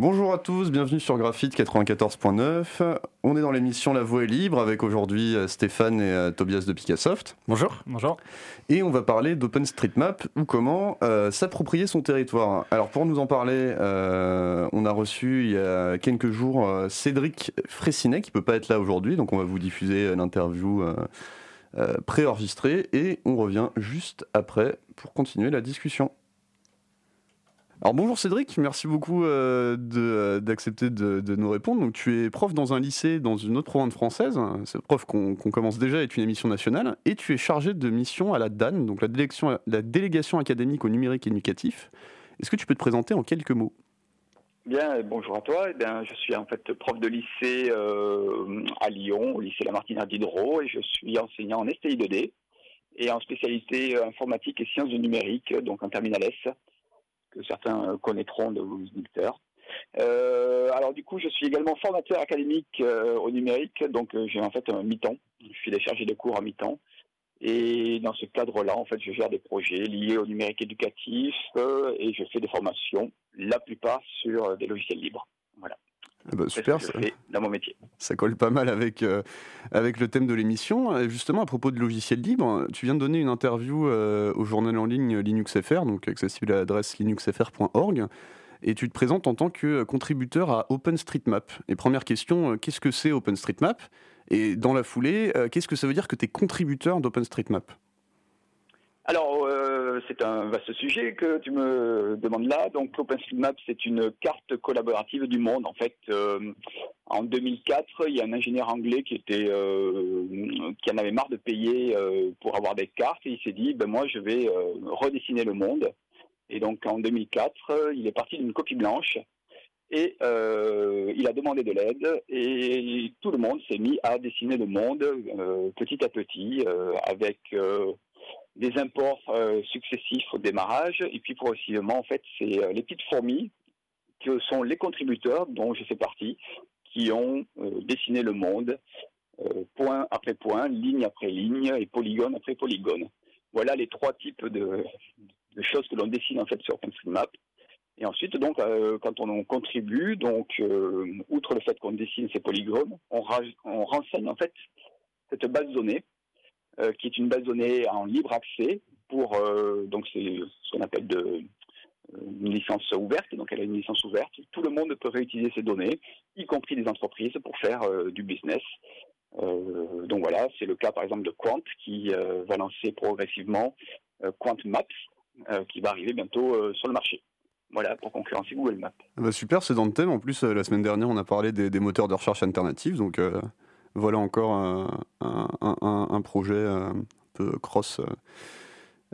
Bonjour à tous, bienvenue sur Graphite 94.9. On est dans l'émission La Voix est libre avec aujourd'hui euh, Stéphane et euh, Tobias de Picassoft. Bonjour. Bonjour. Et on va parler d'OpenStreetMap ou comment euh, s'approprier son territoire. Alors pour nous en parler, on a reçu il y a quelques jours Cédric Fressinet qui peut pas être là aujourd'hui, donc on va vous diffuser l'interview préenregistrée et on revient juste après pour continuer la discussion. Alors bonjour Cédric, merci beaucoup euh, euh, d'accepter de, nous répondre. Donc tu es prof dans un lycée dans une autre province française, prof qu'on commence déjà est une émission nationale, et tu es chargé de mission à la DAN, donc la délégation, académique au numérique éducatif. Est-ce que tu peux te présenter en quelques mots? Bien, bonjour à toi. Eh je suis en fait prof de lycée euh, à Lyon, au lycée Lamartine Diderot, et je suis enseignant en STI 2D et en spécialité informatique et sciences du numérique, donc en terminale S que certains connaîtront de vos auditeurs. Euh, alors du coup, je suis également formateur académique euh, au numérique, donc euh, j'ai en fait un mi-temps. Je suis des chargés de cours à mi-temps. Et dans ce cadre-là, en fait, je gère des projets liés au numérique éducatif et je fais des formations, la plupart sur des logiciels libres. Ah bah, super, ça, dans mon métier. Ça colle pas mal avec, euh, avec le thème de l'émission. Justement, à propos de logiciels libres, tu viens de donner une interview euh, au journal en ligne LinuxFR, donc accessible à l'adresse linuxfr.org, et tu te présentes en tant que contributeur à OpenStreetMap. Et première question, euh, qu'est-ce que c'est OpenStreetMap? Et dans la foulée, qu'est-ce que ça veut dire que tu es contributeur d'OpenStreetMap? Alors, euh, c'est un vaste sujet que tu me demandes là. Donc, OpenStreetMap, c'est une carte collaborative du monde. En fait, euh, en 2004, il y a un ingénieur anglais qui était euh, qui en avait marre de payer pour avoir des cartes et il s'est dit, ben moi, je vais redessiner le monde. Et donc, en 2004, il est parti d'une copie blanche et il a demandé de l'aide et tout le monde s'est mis à dessiner le monde petit à petit avec des imports euh, successifs au démarrage. Et puis progressivement, en fait, c'est euh, les petites fourmis qui sont les contributeurs, dont je fais partie, qui ont euh, dessiné le monde, point après point, ligne après ligne et polygone après polygone. Voilà les trois types de, choses que l'on dessine en fait sur OpenStreetMap. Et ensuite, donc, quand on contribue, donc, outre le fait qu'on dessine ces polygones, on, on, renseigne en fait cette base de données qui est une base de données en libre accès pour euh, donc c'est ce qu'on appelle euh, une licence ouverte, donc elle a une licence ouverte. Tout le monde peut réutiliser ces données, y compris des entreprises, pour faire du business. donc voilà, c'est le cas par exemple de Quant qui va lancer progressivement Quant Maps, qui va arriver bientôt sur le marché. Voilà, pour concurrencer Google Maps. Ah bah super, c'est dans le thème. En plus, la semaine dernière, on a parlé des, des moteurs de recherche alternatifs, donc voilà encore un, projet euh, un peu cross. Euh,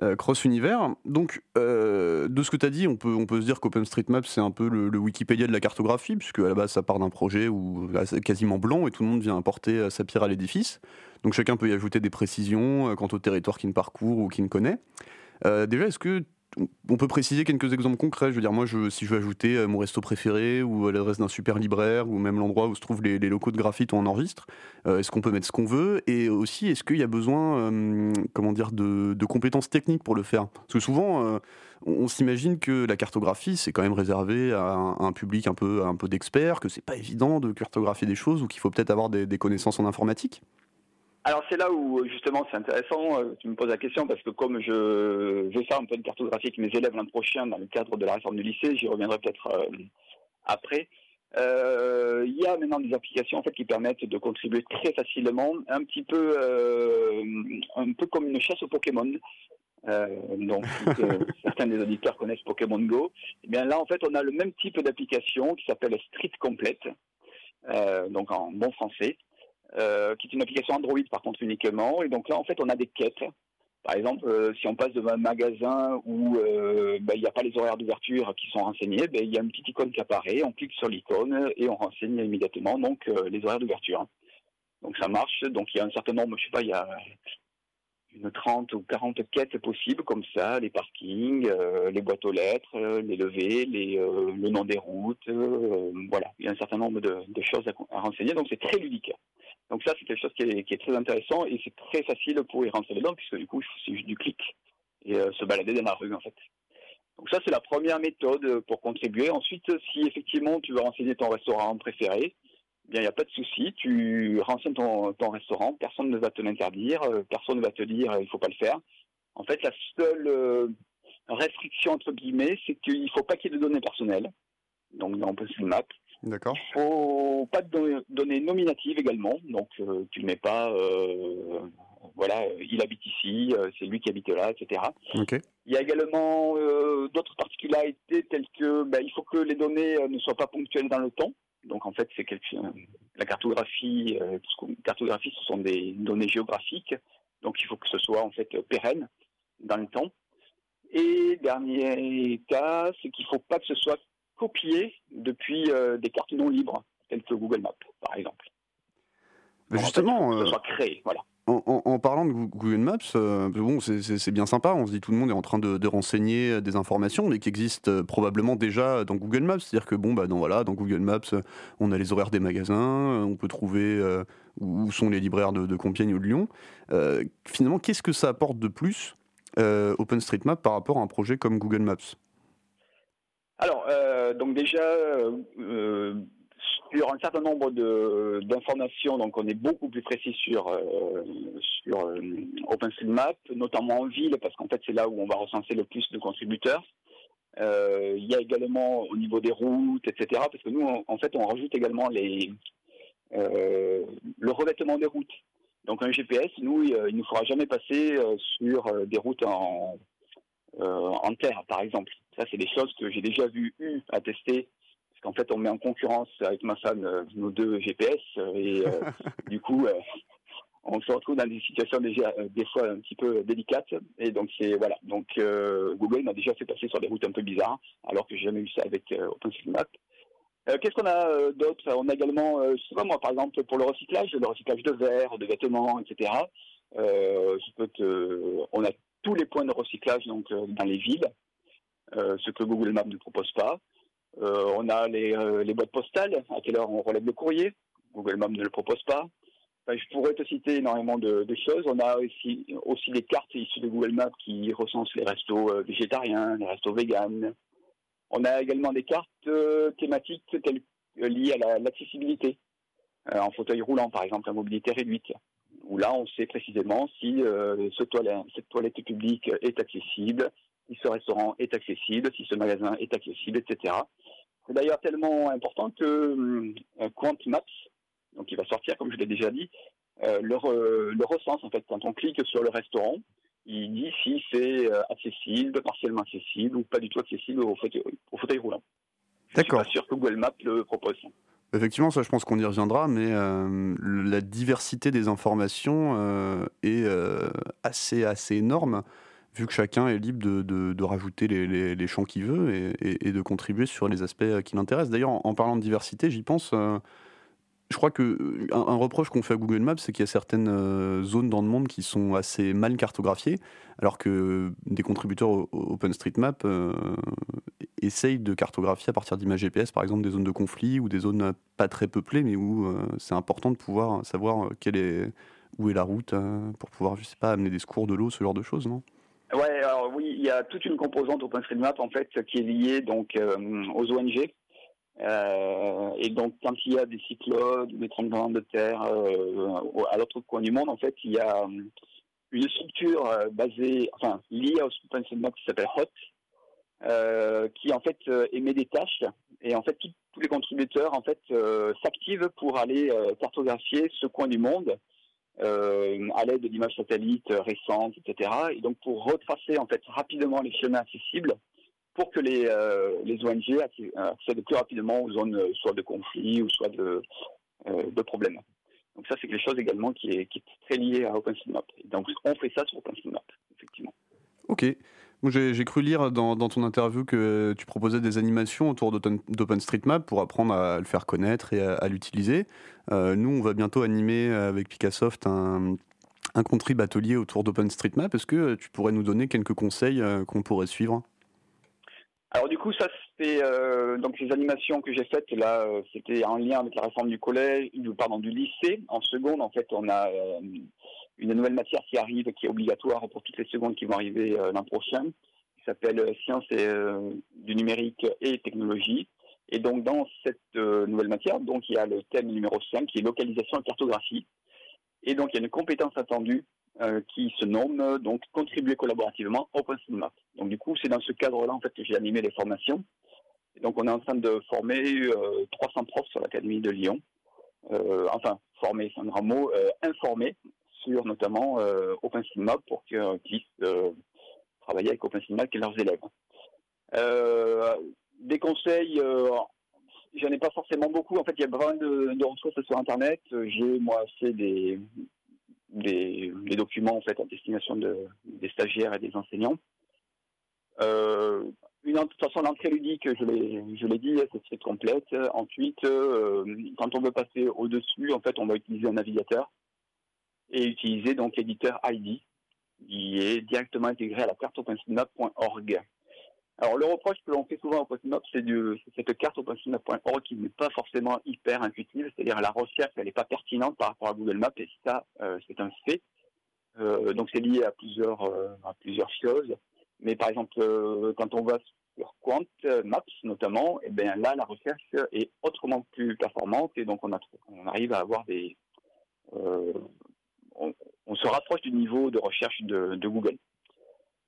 euh, cross univers. Donc, de ce que tu as dit, on peut, on peut se dire qu'OpenStreetMap, c'est un peu le, Wikipédia de la cartographie, puisque à la base, ça part d'un projet où, quasiment blanc et tout le monde vient apporter sa pierre à l'édifice. Donc, chacun peut y ajouter des précisions quant au territoire qu'il parcourt ou qu'il connaît. déjà, est-ce que on peut préciser quelques exemples concrets. Je veux dire, moi, si je veux ajouter euh, mon resto préféré ou l'adresse d'un super libraire ou même l'endroit où se trouvent les, locaux de graphite ou on enregistre, euh, est-ce qu'on peut mettre ce qu'on veut Et aussi, est-ce qu'il y a besoin, euh, comment dire, de, compétences techniques pour le faire? Parce que souvent, on, s'imagine que la cartographie, c'est quand même réservé à un, public un peu, un peu d'experts, que c'est pas évident de cartographier des choses ou qu'il faut peut-être avoir des connaissances en informatique. Alors c'est là où justement c'est intéressant, euh, tu me poses la question parce que comme je vais faire un peu de cartographie avec mes élèves l'an prochain dans le cadre de la réforme du lycée, j'y reviendrai peut-être euh, après. Euh, il y a maintenant des applications en fait qui permettent de contribuer très facilement, un petit peu, un peu comme une chasse aux Pokémon. donc certains des auditeurs connaissent Pokémon Go. Et eh bien là en fait on a le même type d'application qui s'appelle Street Complete, donc en bon français. Euh, qui est une application Android par contre uniquement. Et donc là, en fait, on a des quêtes. Par exemple, euh, si on passe devant un magasin où euh, ben, il n'y a pas les horaires d'ouverture qui sont renseignés, ben, il y a une petite icône qui apparaît, on clique sur l'icône et on renseigne immédiatement donc les horaires d'ouverture. Donc ça marche. Donc il y a un certain nombre, je sais pas, il y a une 30 ou 40 quêtes possibles comme ça, les parkings, les boîtes aux lettres, les levées, les, le nom des routes, voilà, il y a un certain nombre de, choses à renseigner, donc c'est très ludique. Donc ça, c'est quelque chose qui est, très intéressant et c'est très facile pour y rentrer dedans puisque du coup, c'est juste du clic et euh, se balader dans la rue en fait. Donc ça, c'est la première méthode pour contribuer. Ensuite, si effectivement tu veux renseigner ton restaurant préféré, bien il n'y a pas de souci, tu renseignes ton, ton, restaurant, personne ne va te l'interdire, personne ne va te dire il ne faut pas le faire. En fait, la seule restriction entre guillemets, c'est qu'il ne faut pas qu'il y ait de données personnelles. Donc dans OpenStreetMap, D'accord. Il faut pas de données nominatives également, donc euh, tu ne mets pas, euh, voilà, il habite ici, euh, c'est lui qui habite là, etc. Ok. Il y a également d'autres particularités telles que, ben, il faut que les données ne soient pas ponctuelles dans le temps. Donc en fait, c'est quelque, la cartographie, cartographie, ce sont des données géographiques, donc il faut que ce soit en fait pérenne dans le temps. Et dernier cas, c'est qu'il ne faut pas que ce soit copié depuis euh, des cartes non libres, telles que Google Maps, par exemple. justement, que ce euh, soit créé, voilà. En, parlant de Google Maps, euh, bon, c'est bien sympa. On se dit tout le monde est en train de, renseigner des informations, mais qui existent probablement déjà dans Google Maps. C'est-à-dire que bon, bah, dans, voilà, dans Google Maps, on a les horaires des magasins, on peut trouver où sont les libraires de, de, Compiègne ou de Lyon. finalement, qu'est-ce que ça apporte de plus OpenStreetMap par rapport à un projet comme Google Maps? Alors, euh, donc déjà, euh, sur un certain nombre d'informations, donc on est beaucoup plus précis sur, euh, sur OpenStreetMap, notamment en ville, parce qu'en fait c'est là où on va recenser le plus de contributeurs. il y a également au niveau des routes, etc. Parce que nous, en fait, on rajoute également les, le revêtement des routes. Donc un GPS, nous, il ne nous fera jamais passer sur des routes en, en terre, par exemple. Ça, c'est des choses que j'ai déjà vu, à tester. Parce qu'en fait, on met en concurrence avec ma femme euh, nos deux GPS. Euh, et euh, du coup, on se retrouve dans des situations déjà des fois un petit peu délicates. Et donc, c'est voilà. Donc, Google m'a déjà fait passer sur des routes un peu bizarres, alors que j'ai jamais eu ça avec OpenStreetMap. Qu'est-ce qu'on a d'autre? On a également, je sais pas moi, par exemple, pour le recyclage, le recyclage de verre, de vêtements, etc. je peux te, on a tous les points de recyclage donc dans les villes. Euh, ce que Google Maps ne propose pas. Euh, on a euh, les, boîtes postales, à quelle heure on relève le courrier. Google Maps ne le propose pas. je pourrais te citer énormément de, choses. On a aussi, des cartes issues de Google Maps qui recensent les restos végétariens, les restos véganes. On a également des cartes thématiques telles, liées à l'accessibilité, en fauteuil roulant par exemple, à mobilité réduite, où là on sait précisément si cette toilette publique est accessible, si ce restaurant est accessible, si ce magasin est accessible, etc. C'est d'ailleurs tellement important que euh, Quant Maps, donc il va sortir, comme je l'ai déjà dit, euh, le, le, recense en fait quand on clique sur le restaurant, il dit si c'est euh, accessible, partiellement accessible ou pas du tout accessible au fauteuil, au fauteuil roulant. D'accord. Je suis pas sûr que Google Maps le propose. Effectivement, ça, je pense qu'on y reviendra, mais la diversité des informations est assez, assez énorme vu que chacun est libre de, rajouter les, champs qu'il veut et, de contribuer sur les aspects qui l'intéressent. D'ailleurs, en, parlant de diversité, j'y pense. Euh, je crois que un, reproche qu'on fait à Google Maps, c'est qu'il y a certaines euh, zones dans le monde qui sont assez mal cartographiées, alors que des contributeurs OpenStreetMap euh, essayent de cartographier à partir d'images GPS, par exemple des zones de conflit ou des zones pas très peuplées, mais où c'est important de pouvoir savoir quelle est, où est la route pour pouvoir, je sais pas, amener des secours de l'eau, ce genre de choses, non? Ouais, alors oui, il y a toute une composante OpenStreetMap en fait qui est liée donc euh, aux ONG. Euh, et donc quand il y a des cyclones, des tremblements de terre euh, à l'autre coin du monde, en fait, il y a une structure basée, enfin liée à OpenStreetMap qui s'appelle HOT, qui en fait émet des tâches. Et en fait, tous les contributeurs en fait s'activent pour aller cartographier ce coin du monde euh, à l'aide d'images satellites récentes, etc. Et donc pour retracer en fait rapidement les chemins accessibles pour que les, euh, les ONG accèdent plus rapidement aux zones soit de conflit ou soit de, euh, de problèmes. Donc ça c'est quelque chose également qui est, qui est très lié à OpenStreetMap. Donc on fait ça sur OpenStreetMap, effectivement. Ok. J'ai cru lire dans, ton interview que tu proposais des animations autour d'OpenStreetMap pour apprendre à le faire connaître et à, l'utiliser. Euh, nous, on va bientôt animer avec Picassoft un, un contrib atelier autour d'OpenStreetMap. Est-ce que tu pourrais nous donner quelques conseils euh, qu'on pourrait suivre? Alors du coup, ça c'était euh, donc les animations que j'ai faites là, c'était en lien avec la réforme du collège, pardon du lycée. En seconde, en fait, on a une nouvelle matière qui arrive, qui est obligatoire pour toutes les secondes qui vont arriver euh, l'an prochain, qui s'appelle Sciences et, du numérique et technologie. Et donc, dans cette nouvelle matière, donc, il y a le thème numéro 5 qui est localisation et cartographie. Et donc, il y a une compétence attendue qui se nomme donc contribuer collaborativement OpenStreetMap. Donc, du coup, c'est dans ce cadre-là en fait que j'ai animé les formations. Et donc, on est en train de former 300 profs sur l'Académie de Lyon. enfin, former, c'est un grand mot, informer sur notamment OpenStreetMap pour qu'ils puissent travailler avec OpenStreetMap et leurs élèves. des conseils, j'en ai pas forcément beaucoup. En fait, il y a vraiment de, de ressources sur Internet. J'ai moi fait des, des, documents en fait à destination de, des stagiaires et des enseignants. Euh, une, de toute façon, l'entrée ludique, je l'ai dit, c'est complète. Ensuite, euh, quand on veut passer au-dessus, en fait, on va utiliser un navigateur et utiliser donc l'éditeur ID qui est directement intégré à la carte OpenStreetMap.org. Alors, le reproche que l'on fait souvent au OpenStreetMap, c'est cette carte OpenStreetMap.org qui n'est pas forcément hyper intuitive, c'est-à-dire la recherche, elle n'est pas pertinente par rapport à Google Maps, et ça, euh, c'est un fait. Euh, donc, c'est lié à plusieurs, euh, à plusieurs choses. Mais par exemple, quand on va sur Quant Maps notamment, et eh bien là, la recherche est autrement plus performante, et donc on arrive à avoir des... On, se rapproche du niveau de recherche de Google.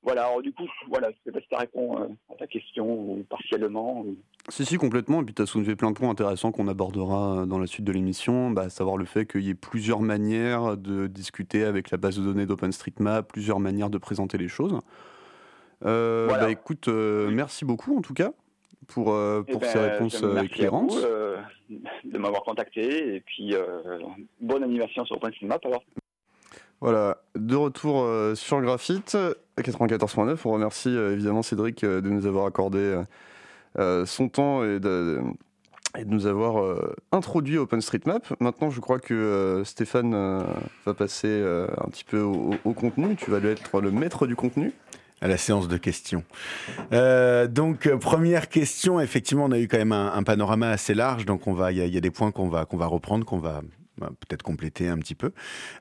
Voilà, alors du coup, voilà, je sais pas si ça répond euh, à ta question ou partiellement. Si, si, complètement. Et puis tu as soulevé plein de points intéressants qu'on abordera euh, dans la suite de l'émission, bah, à savoir le fait qu'il y ait plusieurs manières de discuter avec la base de données d'OpenStreetMap, plusieurs manières de présenter les choses. Euh, bah, écoute, merci beaucoup en tout cas pour, eh pour ces ben, réponses éclairantes. de m'avoir contacté et puis bonne animation sur OpenStreetMap alors. Voilà, de retour euh, sur Graphite, 94.9. On remercie euh, évidemment Cédric euh, de nous avoir accordé son temps et de, nous avoir introduit OpenStreetMap. Maintenant, je crois que Stéphane va passer un petit peu au, contenu. Tu vas être le maître du contenu à la séance de questions. donc première question, effectivement, on a eu quand même un, panorama assez large, donc on va, il y, a des points qu'on va qu'on va reprendre, qu'on va peut-être compléter un petit peu.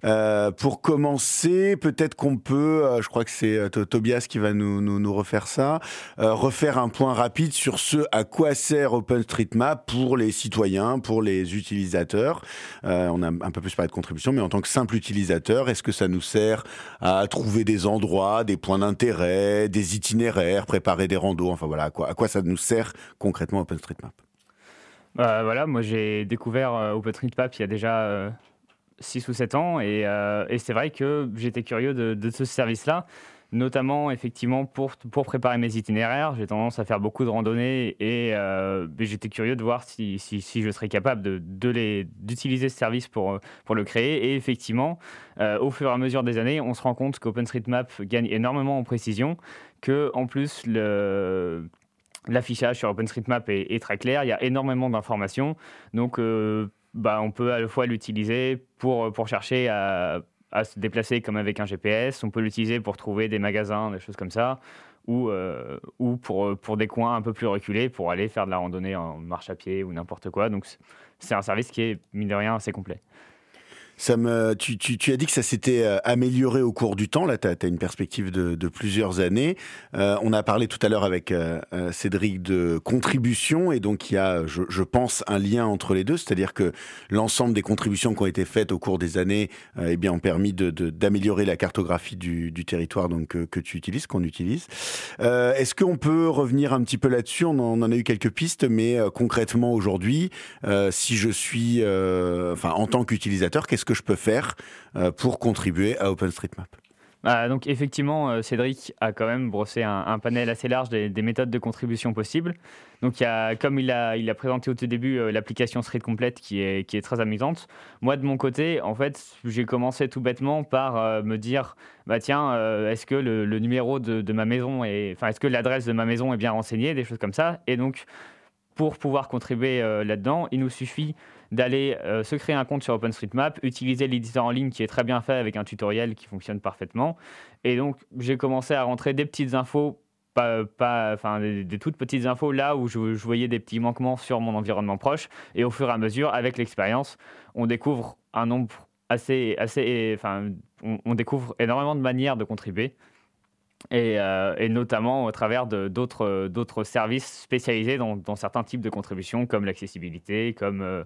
Euh, pour commencer, peut-être qu'on peut, euh, je crois que c'est euh, Tobias qui va nous, refaire ça, refaire un point rapide sur ce à quoi sert OpenStreetMap pour les citoyens, pour les utilisateurs. on a un peu plus parlé de contribution, mais en tant que simple utilisateur, est-ce que ça nous sert à trouver des endroits, des points d'intérêt, des itinéraires, préparer des randos, enfin voilà, à quoi ça nous sert concrètement OpenStreetMap? Bah, voilà, moi j'ai découvert euh, OpenStreetMap il y a déjà 6 euh, ou 7 ans et, euh, et c'est vrai que j'étais curieux de, ce service-là, notamment effectivement pour, pour préparer mes itinéraires. J'ai tendance à faire beaucoup de randonnées et j'étais curieux de voir si, si, si, je serais capable de, de d'utiliser ce service pour, pour le créer. Et effectivement, au fur et à mesure des années, on se rend compte qu'OpenStreetMap gagne énormément en précision, que en plus le L'affichage sur OpenStreetMap est, très clair, il y a énormément d'informations, donc euh, bah, on peut à la fois l'utiliser pour, pour chercher à, se déplacer comme avec un GPS, on peut l'utiliser pour trouver des magasins, des choses comme ça, ou, euh, ou pour, pour des coins un peu plus reculés, pour aller faire de la randonnée en marche à pied ou n'importe quoi. Donc c'est un service qui est, mine de rien, assez complet. Ça me, tu, tu, tu, as dit que ça s'était euh, amélioré au cours du temps. Là, tu as, une perspective de, de plusieurs années. Euh, on a parlé tout à l'heure avec euh, euh, Cédric de contribution, et donc il y a, je, je pense, un lien entre les deux, c'est-à-dire que l'ensemble des contributions qui ont été faites au cours des années, euh, eh bien, ont permis d'améliorer de, la cartographie du, du territoire donc que, que, tu utilises, qu'on utilise. Est-ce qu'on peut revenir un petit peu là-dessus? On, on, en a eu quelques pistes, mais concrètement aujourd'hui, si je suis, enfin, en tant qu'utilisateur, qu'est-ce que je peux faire euh, pour contribuer à OpenStreetMap bah, donc effectivement, euh, Cédric a quand même brossé un, panel assez large des, méthodes de contribution possibles. Donc il y a, comme il a, il a présenté au tout début euh, l'application Street Complete qui est, qui est très amusante. Moi de mon côté, en fait, j'ai commencé tout bêtement par me dire, bah tiens, est-ce que le, numéro de, ma maison est, enfin est-ce que l'adresse de ma maison est bien renseignée, des choses comme ça. Et donc pour pouvoir contribuer là-dedans, il nous suffit d'aller euh, se créer un compte sur OpenStreetMap, utiliser l'éditeur en ligne qui est très bien fait avec un tutoriel qui fonctionne parfaitement. Et donc, j'ai commencé à rentrer des petites infos pas, pas, enfin, des, toutes petites infos là où je, voyais des petits manquements sur mon environnement proche. Et au fur et à mesure, avec l'expérience, on découvre un nombre assez, assez, enfin, on, découvre énormément de manières de contribuer. Et, notamment au travers d'autres services spécialisés dans, dans, certains types de contributions comme l'accessibilité, comme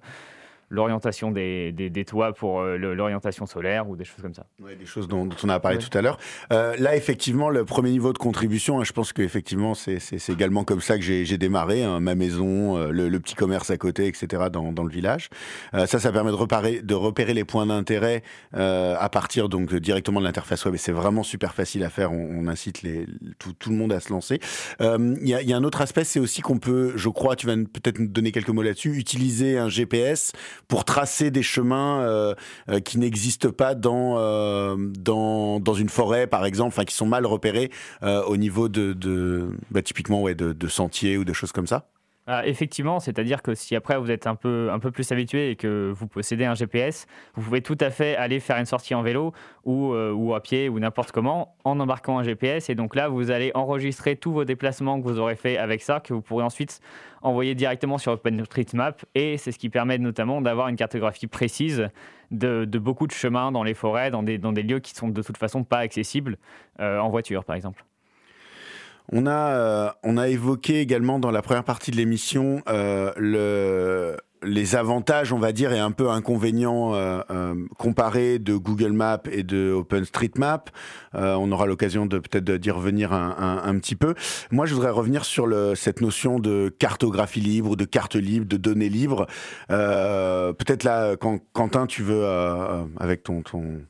l'orientation des, des, toits pour euh, l'orientation solaire ou des choses comme ça. Ouais, des choses dont, on a parlé tout à l'heure. Euh, là, effectivement, le premier niveau de contribution, hein, je pense qu'effectivement, c'est également comme ça que j'ai démarré, hein, ma maison, euh, le, petit commerce à côté, etc., dans, dans le village. ça, ça permet de, repérer, de repérer les points d'intérêt à partir donc directement de l'interface web. Et c'est vraiment super facile à faire. On, incite les, tout, tout, le monde à se lancer. Il y a un autre aspect, c'est aussi qu'on peut, je crois, tu vas peut-être nous donner quelques mots là-dessus, utiliser un GPS pour tracer des chemins euh, euh, qui n'existent pas dans, euh, dans, dans une forêt, par exemple, qui sont mal repérés au niveau de, de bah, typiquement ouais, de, de sentiers ou de choses comme ça ah, effectivement, c'est-à-dire que si après vous êtes un peu, un peu plus habitué et que vous possédez un GPS, vous pouvez tout à fait aller faire une sortie en vélo ou, euh, ou à pied ou n'importe comment en embarquant un GPS. Et donc là, vous allez enregistrer tous vos déplacements que vous aurez fait avec ça, que vous pourrez ensuite envoyer directement sur OpenStreetMap. Et c'est ce qui permet notamment d'avoir une cartographie précise de, beaucoup de chemins dans les forêts, dans des, dans des lieux qui sont de toute façon pas accessibles euh, en voiture, par exemple. On a, euh, on a évoqué également dans la première partie de l'émission euh, le les avantages, on va dire, et un peu inconvénients euh, comparés de Google Maps et de OpenStreetMap. on aura l'occasion de peut-être d'y revenir un, petit peu. Moi, je voudrais revenir sur cette notion de cartographie libre, de carte libre, de données libres. peut-être là, Quentin, tu veux, avec ton, ton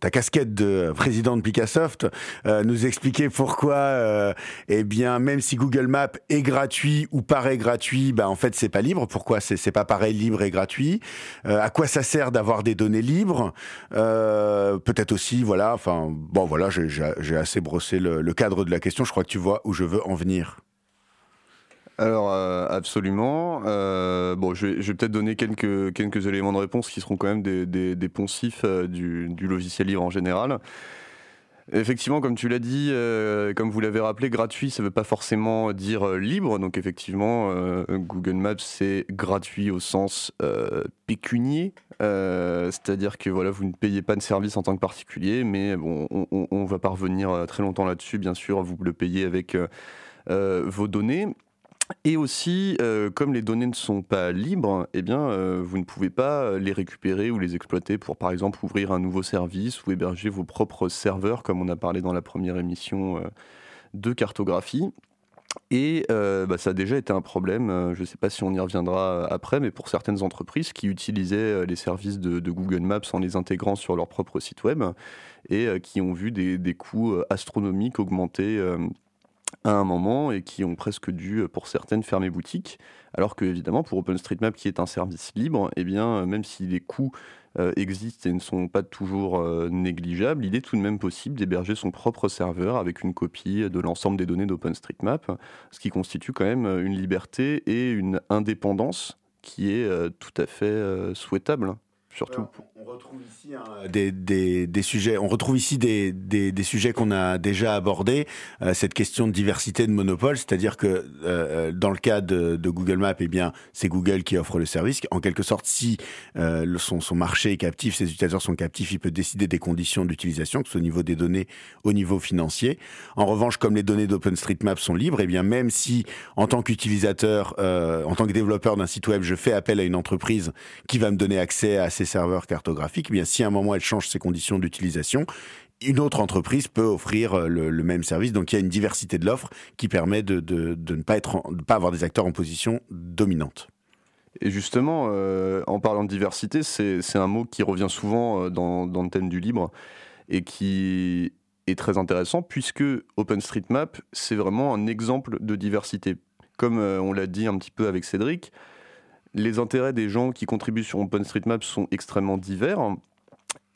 ta casquette de président de Picassoft, euh, nous expliquer pourquoi, euh, eh bien, même si Google Maps est gratuit ou paraît gratuit, bah, en fait, c'est pas libre. Pourquoi c'est pas pareil libre et gratuit? Euh, À quoi ça sert d'avoir des données libres? Peut-être aussi, voilà. Enfin, bon, voilà, j'ai assez brossé le cadre de la question. Je crois que tu vois où je veux en venir. Alors, euh, absolument. Euh, bon, je vais, peut-être donner quelques, quelques éléments de réponse qui seront quand même des, des, poncifs euh, du, du, logiciel libre en général. Effectivement, comme tu l'as dit, comme vous l'avez rappelé, gratuit, ça ne veut pas forcément dire libre. Donc, effectivement, Google Maps, c'est gratuit au sens pécunier. C'est-à-dire que voilà, vous ne payez pas de service en tant que particulier, mais bon, on ne va pas revenir très longtemps là-dessus, bien sûr. Vous le payez avec vos données. Et aussi, euh, comme les données ne sont pas libres, eh bien, euh, vous ne pouvez pas les récupérer ou les exploiter pour, par exemple, ouvrir un nouveau service ou héberger vos propres serveurs, comme on a parlé dans la première émission euh, de cartographie. Et bah, ça a déjà été un problème, je ne sais pas si on y reviendra après, mais pour certaines entreprises qui utilisaient les services de, Google Maps en les intégrant sur leur propre site web et qui ont vu des coûts astronomiques augmenter à un moment et qui ont presque dû, euh, pour certaines, fermer boutique. Alors que, évidemment, pour OpenStreetMap, qui est un service libre, eh bien, euh, même si les coûts euh, existent et ne sont pas toujours négligeables, il est tout de même possible d'héberger son propre serveur avec une copie de l'ensemble des données d'OpenStreetMap, ce qui constitue quand même une liberté et une indépendance qui est tout à fait souhaitable, surtout on retrouve ici des, sujets, on retrouve ici des, des, sujets qu'on a déjà abordés. Euh, cette question de diversité de monopole, c'est-à-dire que euh, euh, dans le cas de, Google Maps, eh bien, c'est Google qui offre le service. En quelque sorte, si son, son marché est captif, ses utilisateurs sont captifs, il peut décider des conditions d'utilisation, que ce soit au niveau des données, au niveau financier. En revanche, comme les données d'OpenStreetMap sont libres, eh bien, même si en tant qu'utilisateur, en tant que développeur d'un site web, je fais appel à une entreprise qui va me donner accès à ces serveurs cartographiques eh bien, si à un moment elle change ses conditions d'utilisation, une autre entreprise peut offrir euh, le, même service. Donc il y a une diversité de l'offre qui permet de, ne pas, être pas avoir des acteurs en position dominante. Et justement, euh, en parlant de diversité, c'est un mot qui revient souvent euh, dans, le thème du libre et qui est très intéressant puisque OpenStreetMap, c'est vraiment un exemple de diversité. Comme on l'a dit un petit peu avec Cédric, les intérêts des gens qui contribuent sur OpenStreetMap sont extrêmement divers.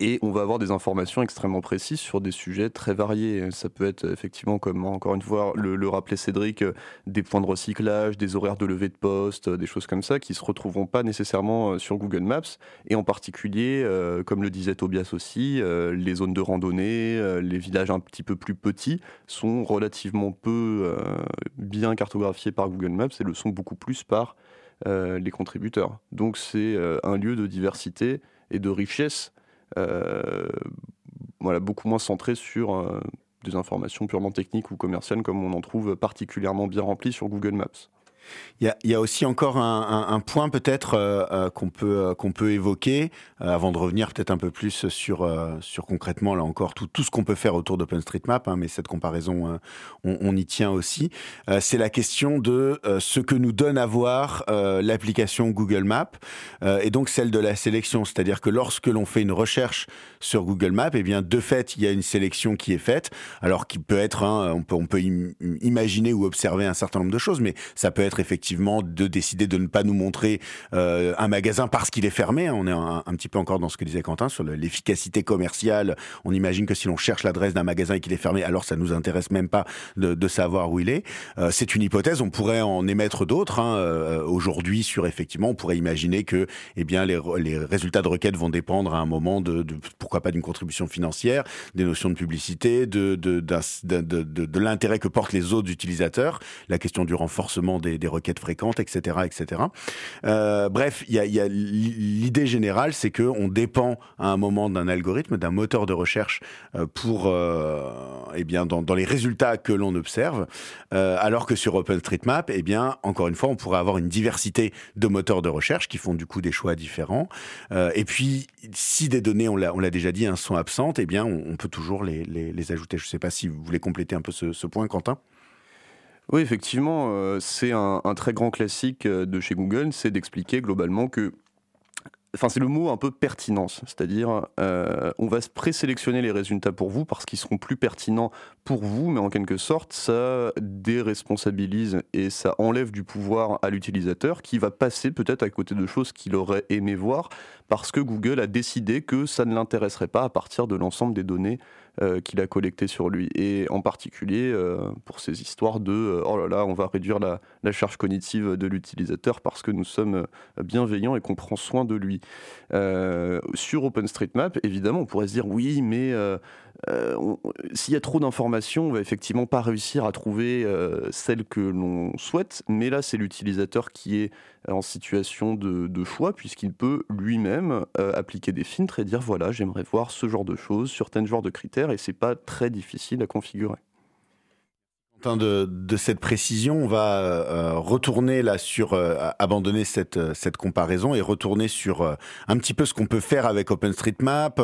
Et on va avoir des informations extrêmement précises sur des sujets très variés. Ça peut être effectivement, comme encore une fois le, rappelait Cédric, des points de recyclage, des horaires de levée de poste, des choses comme ça qui se retrouveront pas nécessairement euh, sur Google Maps. Et en particulier, euh, comme le disait Tobias aussi, euh, les zones de randonnée, les villages un petit peu plus petits sont relativement peu bien cartographiés par Google Maps et le sont beaucoup plus par les contributeurs. Donc c'est euh, un lieu de diversité et de richesse, euh, voilà, beaucoup moins centré sur des informations purement techniques ou commerciales comme on en trouve particulièrement bien remplies sur Google Maps. Il y, a, aussi encore un, point peut-être euh, euh, qu'on peut, euh, qu'on peut évoquer avant de revenir peut-être un peu plus sur, sur concrètement là encore tout, tout ce qu'on peut faire autour d'OpenStreetMap, hein, mais cette comparaison on, y tient aussi. c'est la question de ce que nous donne à voir l'application Google Maps et donc celle de la sélection, c'est-à-dire que lorsque l'on fait une recherche sur Google Maps, et eh bien de fait il y a une sélection qui est faite, alors qui peut être, hein, on peut, on peut imaginer ou observer un certain nombre de choses, mais ça peut être effectivement de décider de ne pas nous montrer euh, un magasin parce qu'il est fermé. On est un, petit peu encore dans ce que disait Quentin sur l'efficacité commerciale. On imagine que si l'on cherche l'adresse d'un magasin et qu'il est fermé, alors ça nous intéresse même pas de, savoir où il est. Euh, c'est une hypothèse. On pourrait en émettre d'autres. Hein. Euh, aujourd'hui, sur effectivement, on pourrait imaginer que, eh bien, les, résultats de requête vont dépendre à un moment de, pourquoi pas d'une contribution financière, des notions de publicité, de, de, de, l'intérêt que portent les autres utilisateurs, la question du renforcement des, des requêtes fréquentes, etc., etc. Euh, bref, il y a, l'idée générale, c'est que on dépend à un moment d'un algorithme, d'un moteur de recherche euh, pour, euh, eh bien, dans, les résultats que l'on observe, alors que sur OpenStreetMap, eh bien, encore une fois, on pourrait avoir une diversité de moteurs de recherche qui font du coup des choix différents. et puis, si des données, on l'a déjà dit, hein, sont absentes, eh bien, on, peut toujours les, ajouter. Je ne sais pas si vous voulez compléter un peu ce point, Quentin. Oui, effectivement, euh, c'est un, très grand classique euh, de chez Google, c'est d'expliquer globalement que Enfin, c'est le mot un peu pertinence, c'est-à-dire euh, on va présélectionner les résultats pour vous parce qu'ils seront plus pertinents pour vous, mais en quelque sorte, ça déresponsabilise et ça enlève du pouvoir à l'utilisateur qui va passer peut-être à côté de choses qu'il aurait aimé voir parce que Google a décidé que ça ne l'intéresserait pas à partir de l'ensemble des données euh, qu'il a collecté sur lui. Et en particulier euh, pour ces histoires de euh, oh là là, on va réduire la, la charge cognitive de l'utilisateur parce que nous sommes bienveillants et qu'on prend soin de lui. sur OpenStreetMap, évidemment, on pourrait se dire oui, mais euh, s'il y a trop d'informations, on va effectivement pas réussir à trouver euh, celle que l'on souhaite. Mais là, c'est l'utilisateur qui est en situation de, choix, puisqu'il peut lui-même euh, appliquer des filtres et dire voilà, j'aimerais voir ce genre de choses sur tel genre de critères, et c'est pas très difficile à configurer. De, de, cette précision, on va euh, retourner là sur euh, abandonner cette euh, cette comparaison et retourner sur un petit peu ce qu'on peut faire avec OpenStreetMap,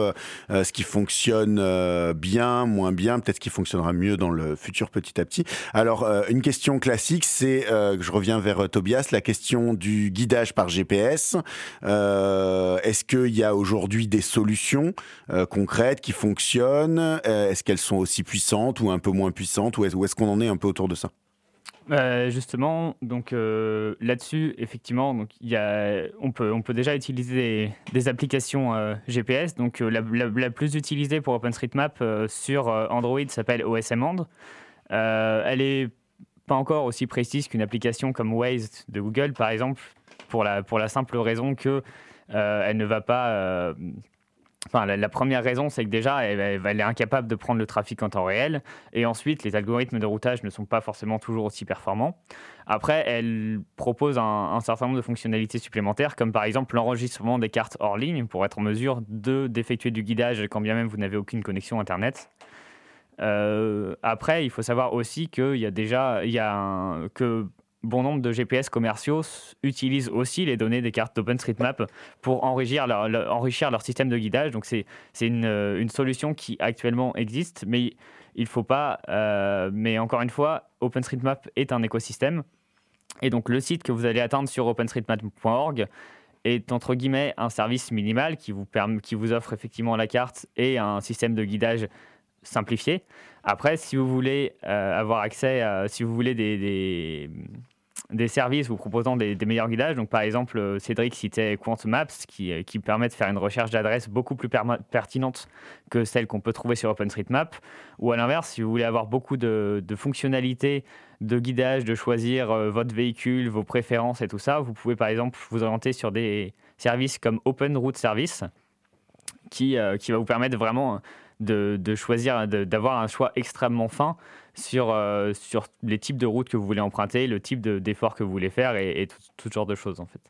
ce qui fonctionne bien, moins bien, peut-être ce qui fonctionnera mieux dans le futur petit à petit. Alors une question classique, c'est je reviens vers Tobias, la question du guidage par GPS. Est-ce qu'il y a aujourd'hui des solutions concrètes qui fonctionnent? Est-ce qu'elles sont aussi puissantes ou un peu moins puissantes? Ou est-ce qu'on en est un peu autour de ça euh, justement, donc euh, là-dessus, effectivement, on peut déjà utiliser des, applications euh, GPS. Donc la, la, plus utilisée pour OpenStreetMap sur Android s'appelle OSMand. elle est pas encore aussi précise qu'une application comme Waze de Google, par exemple, pour la pour la simple raison que elle ne va pas La, première raison, c'est que déjà, elle, est incapable de prendre le trafic en temps réel. Et ensuite, les algorithmes de routage ne sont pas forcément toujours aussi performants. Après, elle propose un, certain nombre de fonctionnalités supplémentaires, comme par exemple l'enregistrement des cartes hors ligne pour être en mesure d'effectuer du guidage quand bien même vous n'avez aucune connexion Internet. Euh, après, il faut savoir aussi qu'il y a déjà, il y a un, que bon nombre de GPS commerciaux utilisent aussi les données des cartes d'OpenStreetMap pour enrichir leur, système de guidage. Donc c'est une, une, solution qui actuellement existe, mais il faut pas. Euh, mais encore une fois, OpenStreetMap est un écosystème. Et donc le site que vous allez atteindre sur openstreetmap.org est entre guillemets un service minimal qui vous, offre effectivement la carte et un système de guidage simplifié. Après, si vous voulez euh, avoir accès, à, si vous voulez des services vous proposant des, meilleurs guidages. Donc, par exemple, euh, Cédric citait Quant Maps, qui, euh, qui permet de faire une recherche d'adresse beaucoup plus pertinente que celle qu'on peut trouver sur OpenStreetMap. Ou à l'inverse, si vous voulez avoir beaucoup de, fonctionnalités de guidage, de choisir euh, votre véhicule, vos préférences et tout ça, vous pouvez par exemple vous orienter sur des services comme Open Route Service, qui, qui va vous permettre vraiment de, de choisir, d'avoir un choix extrêmement fin sur, euh, sur les types de routes que vous voulez emprunter, le type d'effort que vous voulez faire et, tout, tout, genre de choses en fait.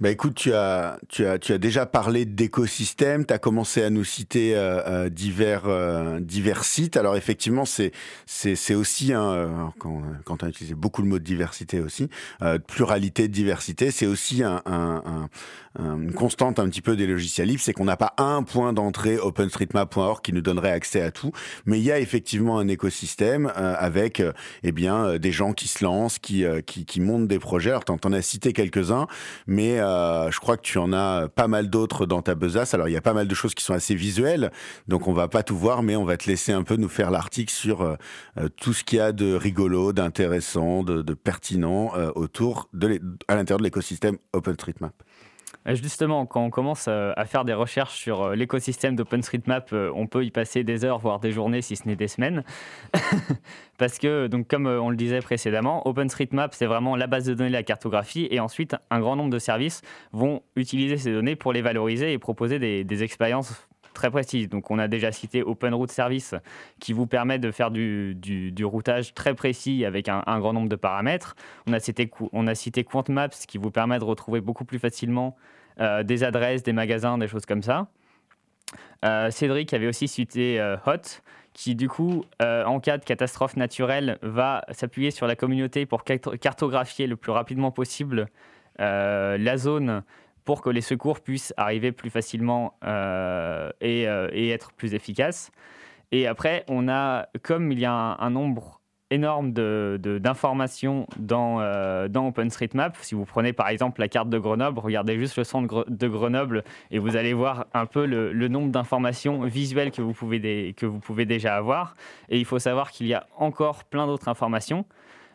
Bah écoute, tu as, tu as, tu as déjà parlé d'écosystème, tu as commencé à nous citer euh, euh, divers, euh, divers sites. Alors effectivement, c'est, c'est, c'est aussi, un, quand, quand on a utilisé beaucoup le mot de diversité aussi, pluralité de diversité, c'est aussi un, un, une constante un petit peu des logiciels libres, c'est qu'on n'a pas un point d'entrée OpenStreetMap.org qui nous donnerait accès à tout, mais il y a effectivement un écosystème avec eh bien, des gens qui se lancent, qui, qui, qui montent des projets. Alors tu en as cité quelques-uns, mais euh, je crois que tu en as pas mal d'autres dans ta besace. Alors il y a pas mal de choses qui sont assez visuelles, donc on va pas tout voir, mais on va te laisser un peu nous faire l'article sur euh, euh, tout ce qu'il y a de rigolo, d'intéressant, de, pertinent autour de à l'intérieur de l'écosystème OpenStreetMap. Justement, quand on commence à faire des recherches sur l'écosystème d'OpenStreetMap, on peut y passer des heures, voire des journées, si ce n'est des semaines. Parce que, donc, comme on le disait précédemment, OpenStreetMap, c'est vraiment la base de données de la cartographie. Et ensuite, un grand nombre de services vont utiliser ces données pour les valoriser et proposer des, des expériences très précise. Donc on a déjà cité OpenRoute Service qui vous permet de faire du, routage très précis avec un, grand nombre de paramètres. On a cité, on a cité QuantMaps qui vous permet de retrouver beaucoup plus facilement euh, des adresses, des magasins, des choses comme ça. Euh, Cédric avait aussi cité euh, Hot, qui du coup, en cas de catastrophe naturelle, va s'appuyer sur la communauté pour cartographier le plus rapidement possible la zone pour que les secours puissent arriver plus facilement euh, euh, et, être plus efficaces. Et après, on a, comme il y a un, nombre énorme d'informations de, dans, euh, dans OpenStreetMap. Si vous prenez par exemple la carte de Grenoble, regardez juste le centre de Grenoble et vous allez voir un peu le, nombre d'informations visuelles que vous, pouvez que vous pouvez déjà avoir. Et il faut savoir qu'il y a encore plein d'autres informations.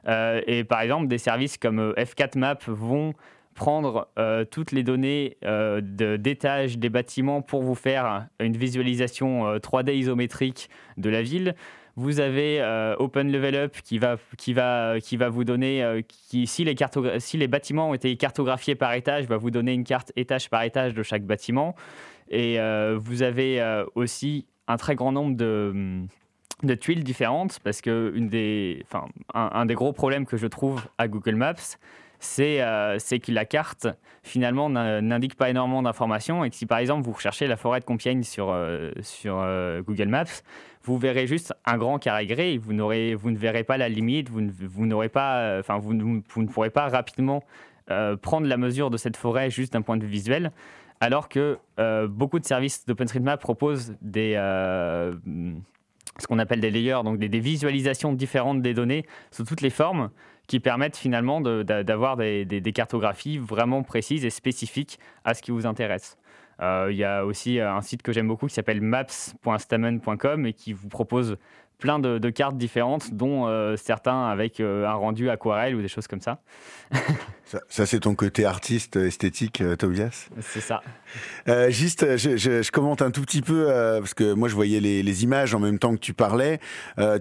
et par exemple, des services comme F4 Map vont prendre euh, toutes les données euh, d'étages des bâtiments pour vous faire une visualisation 3D euh, isométrique de la ville. Vous avez Open Level Up qui va, qui va, qui va vous donner, si, les bâtiments ont été cartographiés par étage, va vous donner une carte étage par étage de chaque bâtiment. Et vous avez aussi un très grand nombre de, tuiles différentes parce que une des, un, des gros problèmes que je trouve à Google Maps, euh, c'est que la carte, finalement, n'indique pas énormément d'informations. Et que si, par exemple, vous recherchez la forêt de Compiègne sur, euh, euh, Google Maps, vous verrez juste un grand carré gris. Vous, vous ne verrez pas la limite. Vous ne, vous pas, enfin, vous, ne pourrez pas rapidement prendre la mesure de cette forêt juste d'un point de vue visuel. Alors que beaucoup de services d'OpenStreetMap proposent ce qu'on appelle des layers, donc des, visualisations différentes des données sous toutes les formes qui permettent finalement d'avoir des, cartographies vraiment précises et spécifiques à ce qui vous intéresse. Euh, il y a aussi un site que j'aime beaucoup qui s'appelle maps.stamen.com et qui vous propose plein de, cartes différentes, dont euh, certains avec euh, un rendu aquarelle ou des choses comme ça. ça, c'est ton côté artiste esthétique, euh, Tobias? C'est ça. juste, je, je, commente un tout petit peu, parce que moi je voyais les, les, images en même temps que tu parlais.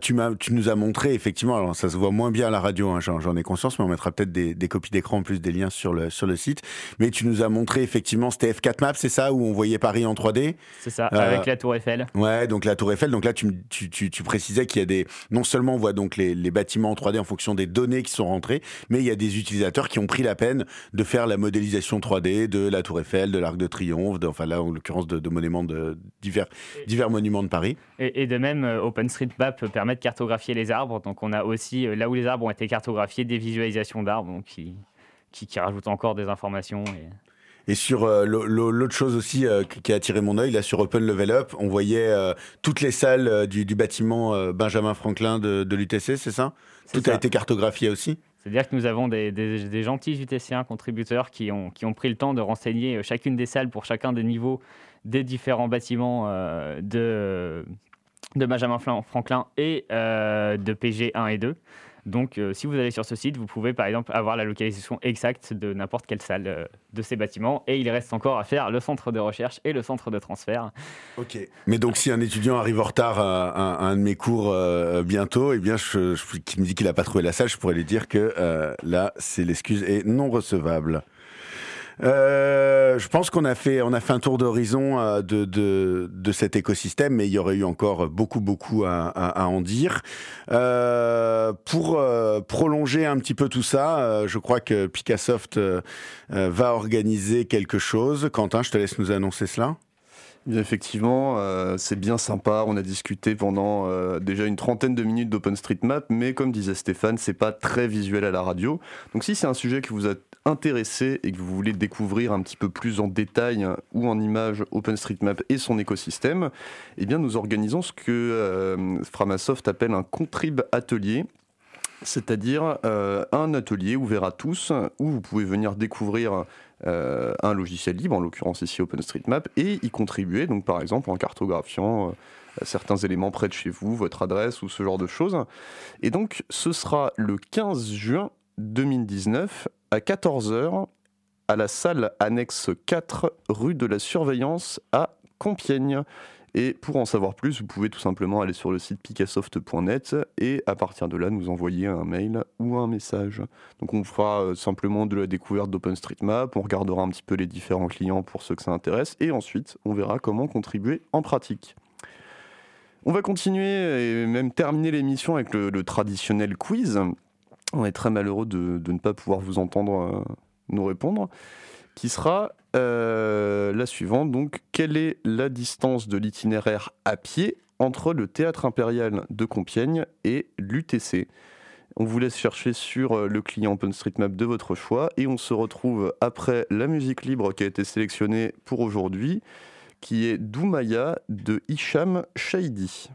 tu, nous as montré, effectivement, alors ça se voit moins bien à la radio, hein, j'en, ai conscience, mais on mettra peut-être des, des, copies d'écran en plus des liens sur le, sur le site. Mais tu nous as montré, effectivement, c'était F4 Maps, c'est ça, où on voyait Paris en 3D C'est ça, avec la Tour Eiffel. Ouais, donc la Tour Eiffel. Donc là, tu, tu, tu, tu précises disait qu'il y a des. Non seulement on voit donc les, bâtiments en 3D en fonction des données qui sont rentrées, mais il y a des utilisateurs qui ont pris la peine de faire la modélisation 3D de la Tour Eiffel, de l'Arc de Triomphe, enfin là en l'occurrence de, monuments de divers, divers monuments de Paris. Et, de même, euh, OpenStreetMap permet de cartographier les arbres. Donc on a aussi, euh, là où les arbres ont été cartographiés, des visualisations d'arbres qui, qui, qui, rajoutent encore des informations. Et... Et sur euh, l'autre chose aussi euh, qui a attiré mon œil, là sur Open Level Up, on voyait euh, toutes les salles du, bâtiment Benjamin Franklin de, l'UTC, c'est ça? Tout a été cartographié aussi? C'est-à-dire que nous avons des, des, gentils UTC1 contributeurs qui ont, qui ont pris le temps de renseigner chacune des salles pour chacun des niveaux des différents bâtiments de, de Benjamin Franklin et de PG 1 et 2. Donc, euh, si vous allez sur ce site, vous pouvez par exemple avoir la localisation exacte de n'importe quelle salle euh, de ces bâtiments. Et il reste encore à faire le centre de recherche et le centre de transfert. Ok. Mais donc, si un étudiant arrive en retard à, un de mes cours euh, bientôt, et eh bien, je, qui me dit qu'il n'a pas trouvé la salle, je pourrais lui dire que là, c'est l'excuse est non recevable. Je pense qu'on a fait, on a fait un tour d'horizon de, de, de, cet écosystème, mais il y aurait eu encore beaucoup, beaucoup à, à, en dire. pour prolonger un petit peu tout ça, je crois que Picassoft va organiser quelque chose. Quentin, je te laisse nous annoncer cela. Effectivement, euh, c'est bien sympa. On a discuté pendant euh, déjà une trentaine de minutes d'OpenStreetMap, mais comme disait Stéphane, c'est pas très visuel à la radio. Donc si c'est un sujet qui vous a intéressé et que vous voulez découvrir un petit peu plus en détail ou en image OpenStreetMap et son écosystème, eh bien nous organisons ce que euh, Framasoft appelle un contrib atelier c'est-à-dire un atelier ouvert à tous où vous pouvez venir découvrir euh, un logiciel libre, en l'occurrence ici OpenStreetMap, et y contribuer, donc par exemple en cartographiant euh, certains éléments près de chez vous, votre adresse ou ce genre de choses. Et donc ce sera le 15 juin 2019 à 14h à la salle annexe 4 rue de la Surveillance à Compiègne. Et pour en savoir plus, vous pouvez tout simplement aller sur le site picassoft.net et à partir de là nous envoyer un mail ou un message. Donc on fera euh, simplement de la découverte d'OpenStreetMap, on regardera un petit peu les différents clients pour ceux que ça intéresse et ensuite on verra comment contribuer en pratique. On va continuer et même terminer l'émission avec le, traditionnel quiz. On est très malheureux de, ne pas pouvoir vous entendre euh, nous répondre qui sera euh, la suivante. Donc, quelle est la distance de l'itinéraire à pied entre le théâtre impérial de Compiègne et l'UTC On vous laisse chercher sur euh, le client OpenStreetMap de votre choix et on se retrouve après la musique libre qui a été sélectionnée pour aujourd'hui, qui est Doumaya de Hicham Shaidi.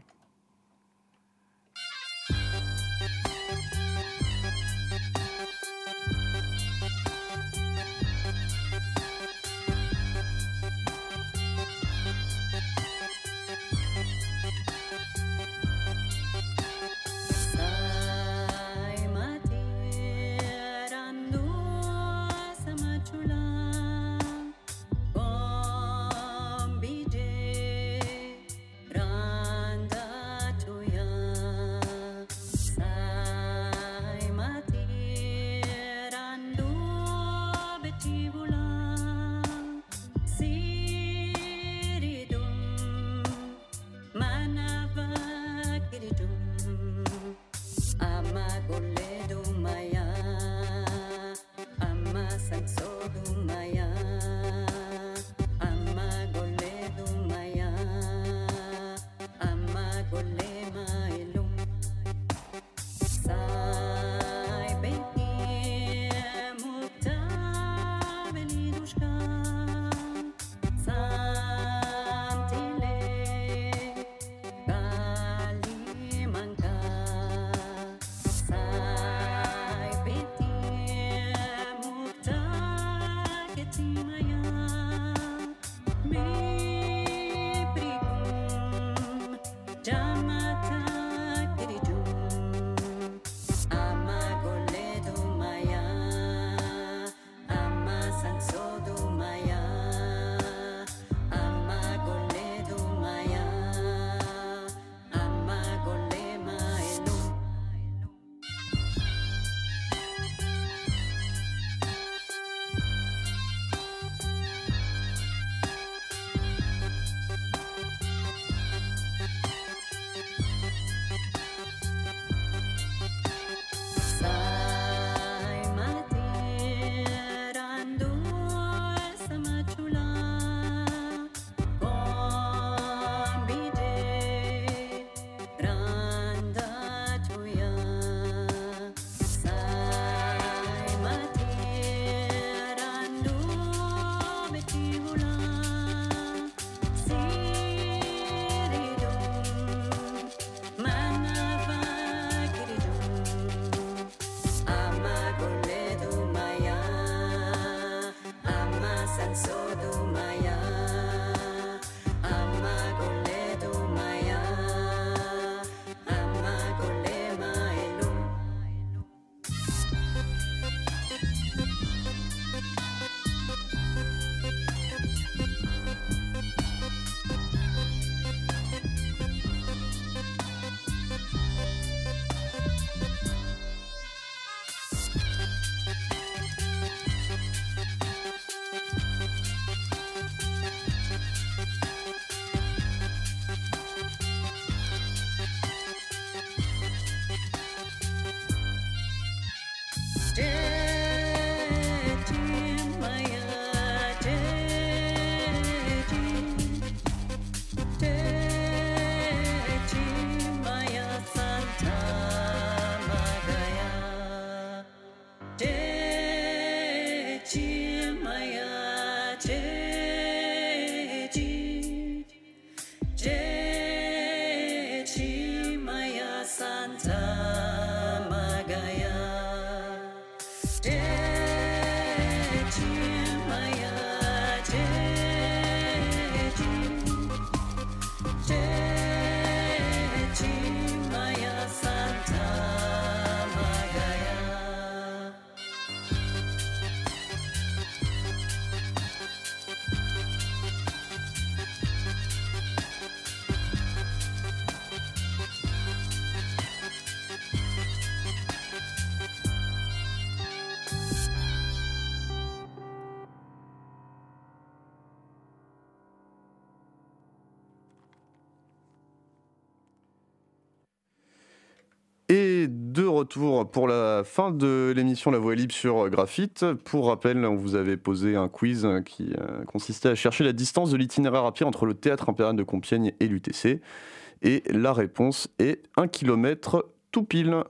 Retour pour la fin de l'émission La Voix libre sur Graphite. Pour rappel, on vous avait posé un quiz qui euh, consistait à chercher la distance de l'itinéraire à pied entre le théâtre impérial de Compiègne et l'UTC. Et la réponse est 1 km tout pile.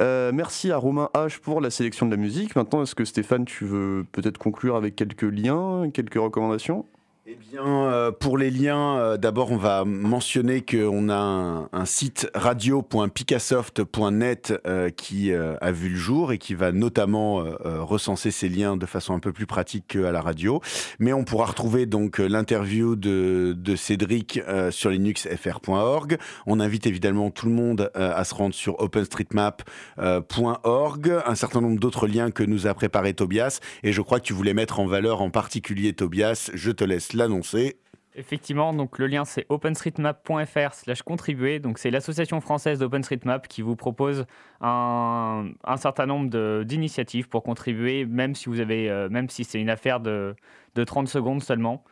Euh, merci à Romain H pour la sélection de la musique. Maintenant, est-ce que Stéphane, tu veux peut-être conclure avec quelques liens, quelques recommandations? Eh bien, euh, pour les liens, euh, d'abord, on va mentionner qu'on a un, site radio.picassoft.net euh, qui a vu le jour et qui va notamment recenser ces liens de façon un peu plus pratique qu'à la radio. Mais on pourra retrouver donc l'interview de, de, Cédric sur linuxfr.org. On invite évidemment tout le monde à se rendre sur openstreetmap.org. Un certain nombre d'autres liens que nous a préparé Tobias. Et je crois que tu voulais mettre en valeur en particulier Tobias. Je te laisse l'annoncer. Effectivement, donc le lien c'est openstreetmap.fr slash contribuer. Donc c'est l'association française d'OpenStreetMap qui vous propose un, certain nombre d'initiatives pour contribuer, même si vous avez, euh, même si c'est une affaire de, de 30 secondes seulement.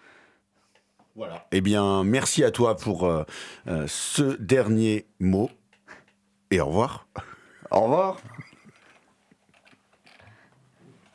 Voilà. Eh bien, merci à toi pour euh, euh, ce dernier mot. Et au revoir. Au revoir.